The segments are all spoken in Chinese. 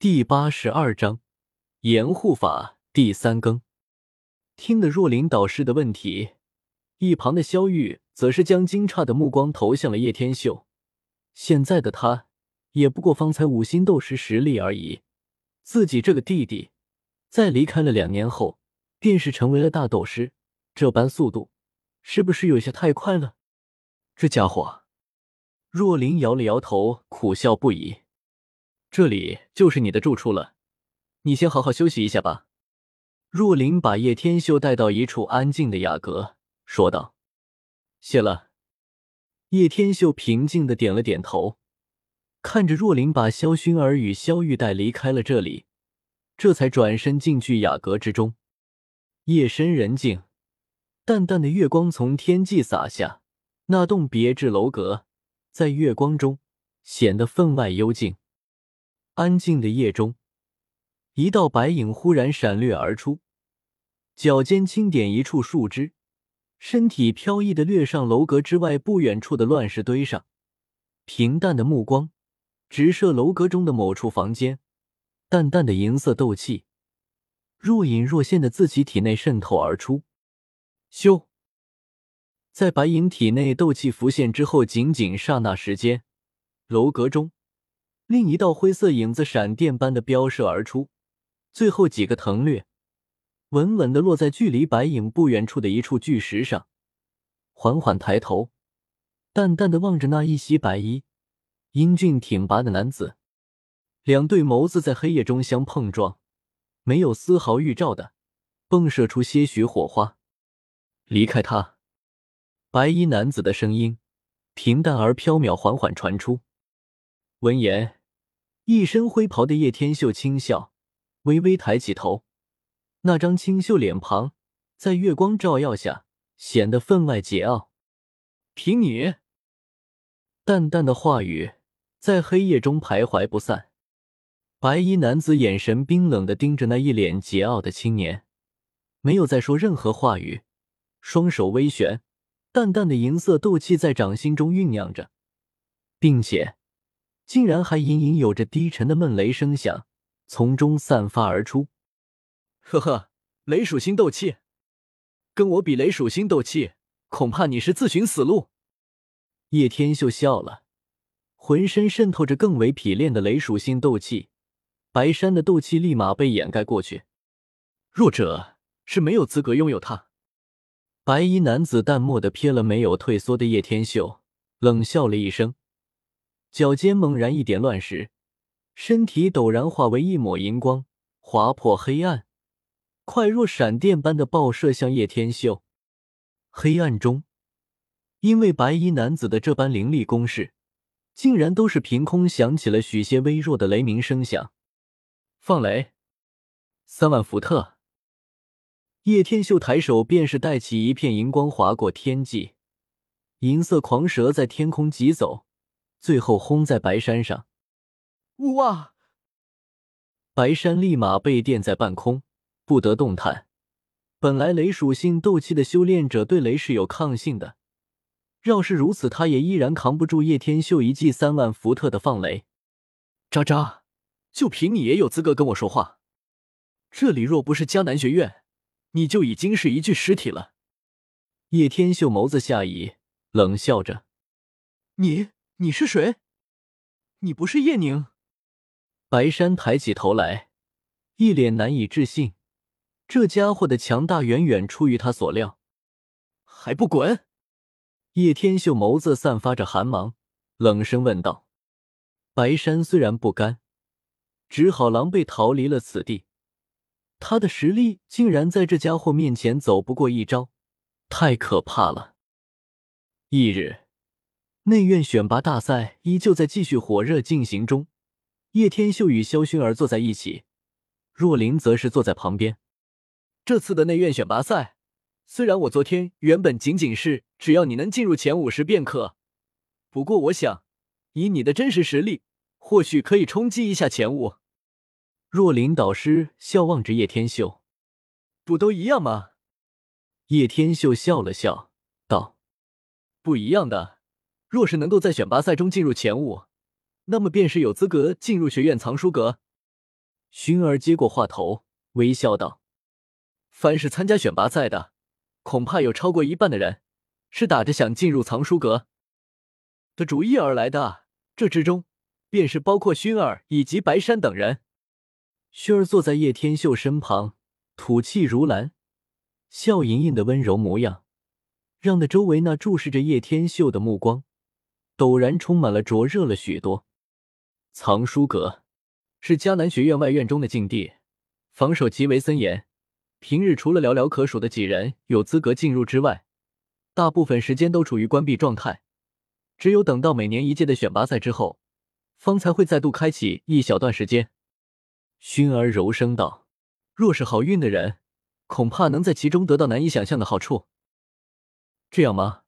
第八十二章掩护法第三更。听得若琳导师的问题，一旁的萧玉则是将惊诧的目光投向了叶天秀。现在的他也不过方才五星斗师实力而已，自己这个弟弟在离开了两年后，便是成为了大斗师，这般速度是不是有些太快了？这家伙，若琳摇了摇头，苦笑不已。这里就是你的住处了，你先好好休息一下吧。若琳把叶天秀带到一处安静的雅阁，说道：“谢了。”叶天秀平静的点了点头，看着若琳把萧薰儿与萧玉带离开了这里，这才转身进去雅阁之中。夜深人静，淡淡的月光从天际洒下，那栋别致楼阁在月光中显得分外幽静。安静的夜中，一道白影忽然闪掠而出，脚尖轻点一处树枝，身体飘逸的掠上楼阁之外不远处的乱石堆上，平淡的目光直射楼阁中的某处房间，淡淡的银色斗气若隐若现的自其体内渗透而出。咻，在白影体内斗气浮现之后，仅仅刹那时间，楼阁中。另一道灰色影子闪电般的飙射而出，最后几个腾掠，稳稳的落在距离白影不远处的一处巨石上。缓缓抬头，淡淡的望着那一袭白衣、英俊挺拔的男子，两对眸子在黑夜中相碰撞，没有丝毫预兆的迸射出些许火花。离开他，白衣男子的声音平淡而飘渺，缓缓传出。闻言。一身灰袍的叶天秀轻笑，微微抬起头，那张清秀脸庞在月光照耀下显得分外桀骜。凭你，淡淡的话语在黑夜中徘徊不散。白衣男子眼神冰冷的盯着那一脸桀骜的青年，没有再说任何话语，双手微旋，淡淡的银色斗气在掌心中酝酿着，并且。竟然还隐隐有着低沉的闷雷声响从中散发而出。呵呵，雷属性斗气，跟我比雷属性斗气，恐怕你是自寻死路。叶天秀笑了，浑身渗透着更为匹练的雷属性斗气，白山的斗气立马被掩盖过去。弱者是没有资格拥有它。白衣男子淡漠的瞥了没有退缩的叶天秀，冷笑了一声。脚尖猛然一点乱石，身体陡然化为一抹银光，划破黑暗，快若闪电般的爆射向叶天秀。黑暗中，因为白衣男子的这般凌厉攻势，竟然都是凭空响起了许些微弱的雷鸣声响。放雷，三万伏特！叶天秀抬手便是带起一片银光划过天际，银色狂蛇在天空疾走。最后轰在白山上，哇！白山立马被电在半空，不得动弹。本来雷属性斗气的修炼者对雷是有抗性的，要是如此，他也依然扛不住叶天秀一记三万伏特的放雷。渣渣，就凭你也有资格跟我说话？这里若不是迦南学院，你就已经是一具尸体了。叶天秀眸子下移，冷笑着：“你。”你是谁？你不是叶宁？白山抬起头来，一脸难以置信。这家伙的强大远远出于他所料。还不滚！叶天秀眸子散发着寒芒，冷声问道。白山虽然不甘，只好狼狈逃离了此地。他的实力竟然在这家伙面前走不过一招，太可怕了。翌日。内院选拔大赛依旧在继续火热进行中，叶天秀与萧薰儿坐在一起，若琳则是坐在旁边。这次的内院选拔赛，虽然我昨天原本仅仅是只要你能进入前五十便可，不过我想以你的真实实力，或许可以冲击一下前五。若琳导师笑望着叶天秀：“不都一样吗？”叶天秀笑了笑道：“不一样的。”若是能够在选拔赛中进入前五，那么便是有资格进入学院藏书阁。薰儿接过话头，微笑道：“凡是参加选拔赛的，恐怕有超过一半的人是打着想进入藏书阁的主意而来的。这之中，便是包括薰儿以及白山等人。”薰儿坐在叶天秀身旁，吐气如兰，笑盈盈的温柔模样，让那周围那注视着叶天秀的目光陡然充满了灼热了许多。藏书阁。是迦南学院外院中的禁地，防守极为森严。平日除了寥寥可数的几人有资格进入之外，大部分时间都处于关闭状态。只有等到每年一届的选拔赛之后，方才会再度开启一小段时间。薰儿柔声道：“若是好运的人，恐怕能在其中得到难以想象的好处。”这样吗？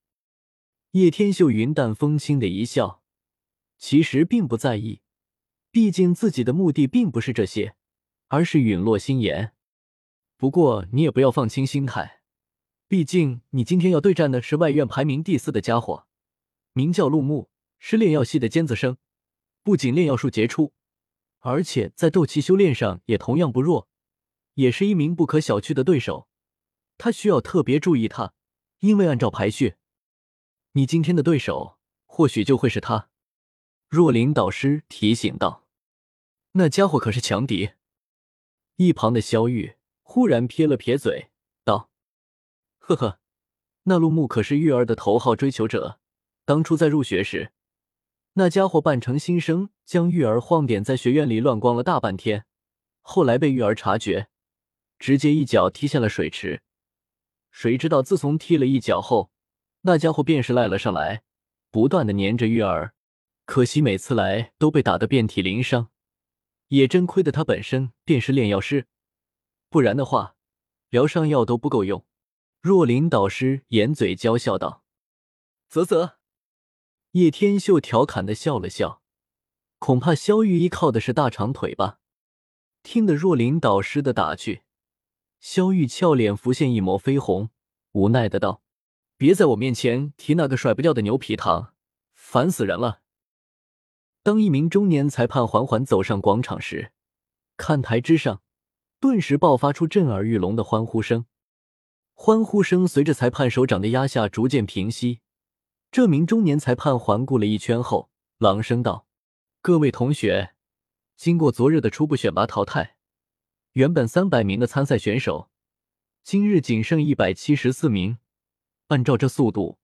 叶天秀云淡风轻的一笑，其实并不在意。毕竟自己的目的并不是这些，而是陨落心炎。不过你也不要放轻心态，毕竟你今天要对战的是外院排名第四的家伙，名叫陆木，是炼药系的尖子生，不仅炼药术杰出，而且在斗气修炼上也同样不弱，也是一名不可小觑的对手。他需要特别注意他，因为按照排序，你今天的对手或许就会是他。若琳导师提醒道：“那家伙可是强敌。”一旁的萧玉忽然撇了撇嘴，道：“呵呵，那陆木可是玉儿的头号追求者。当初在入学时，那家伙扮成新生，将玉儿晃点在学院里乱逛了大半天。后来被玉儿察觉，直接一脚踢下了水池。谁知道自从踢了一脚后，那家伙便是赖了上来，不断的粘着玉儿。”可惜每次来都被打得遍体鳞伤，也真亏得他本身便是炼药师，不然的话，疗伤药都不够用。若琳导师掩嘴娇笑道：“啧啧。”叶天秀调侃的笑了笑，恐怕萧玉依靠的是大长腿吧？听得若琳导师的打趣，萧玉俏脸浮现一抹绯红，无奈的道：“别在我面前提那个甩不掉的牛皮糖，烦死人了。”当一名中年裁判缓缓走上广场时，看台之上顿时爆发出震耳欲聋的欢呼声。欢呼声随着裁判手掌的压下逐渐平息。这名中年裁判环顾了一圈后，朗声道：“各位同学，经过昨日的初步选拔淘汰，原本三百名的参赛选手，今日仅剩一百七十四名。按照这速度，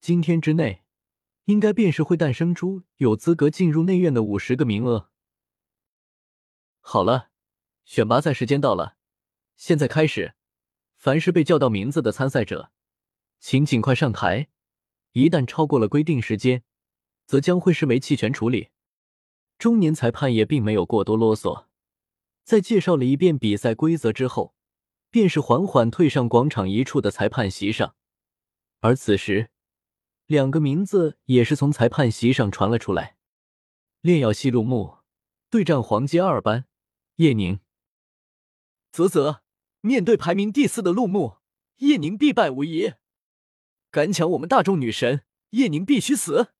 今天之内。”应该便是会诞生出有资格进入内院的五十个名额。好了，选拔赛时间到了，现在开始。凡是被叫到名字的参赛者，请尽快上台。一旦超过了规定时间，则将会视为弃权处理。中年裁判也并没有过多啰嗦，在介绍了一遍比赛规则之后，便是缓缓退上广场一处的裁判席上。而此时。两个名字也是从裁判席上传了出来：炼药系陆木对战黄金二班叶宁。啧啧，面对排名第四的陆木，叶宁必败无疑。敢抢我们大众女神，叶宁必须死！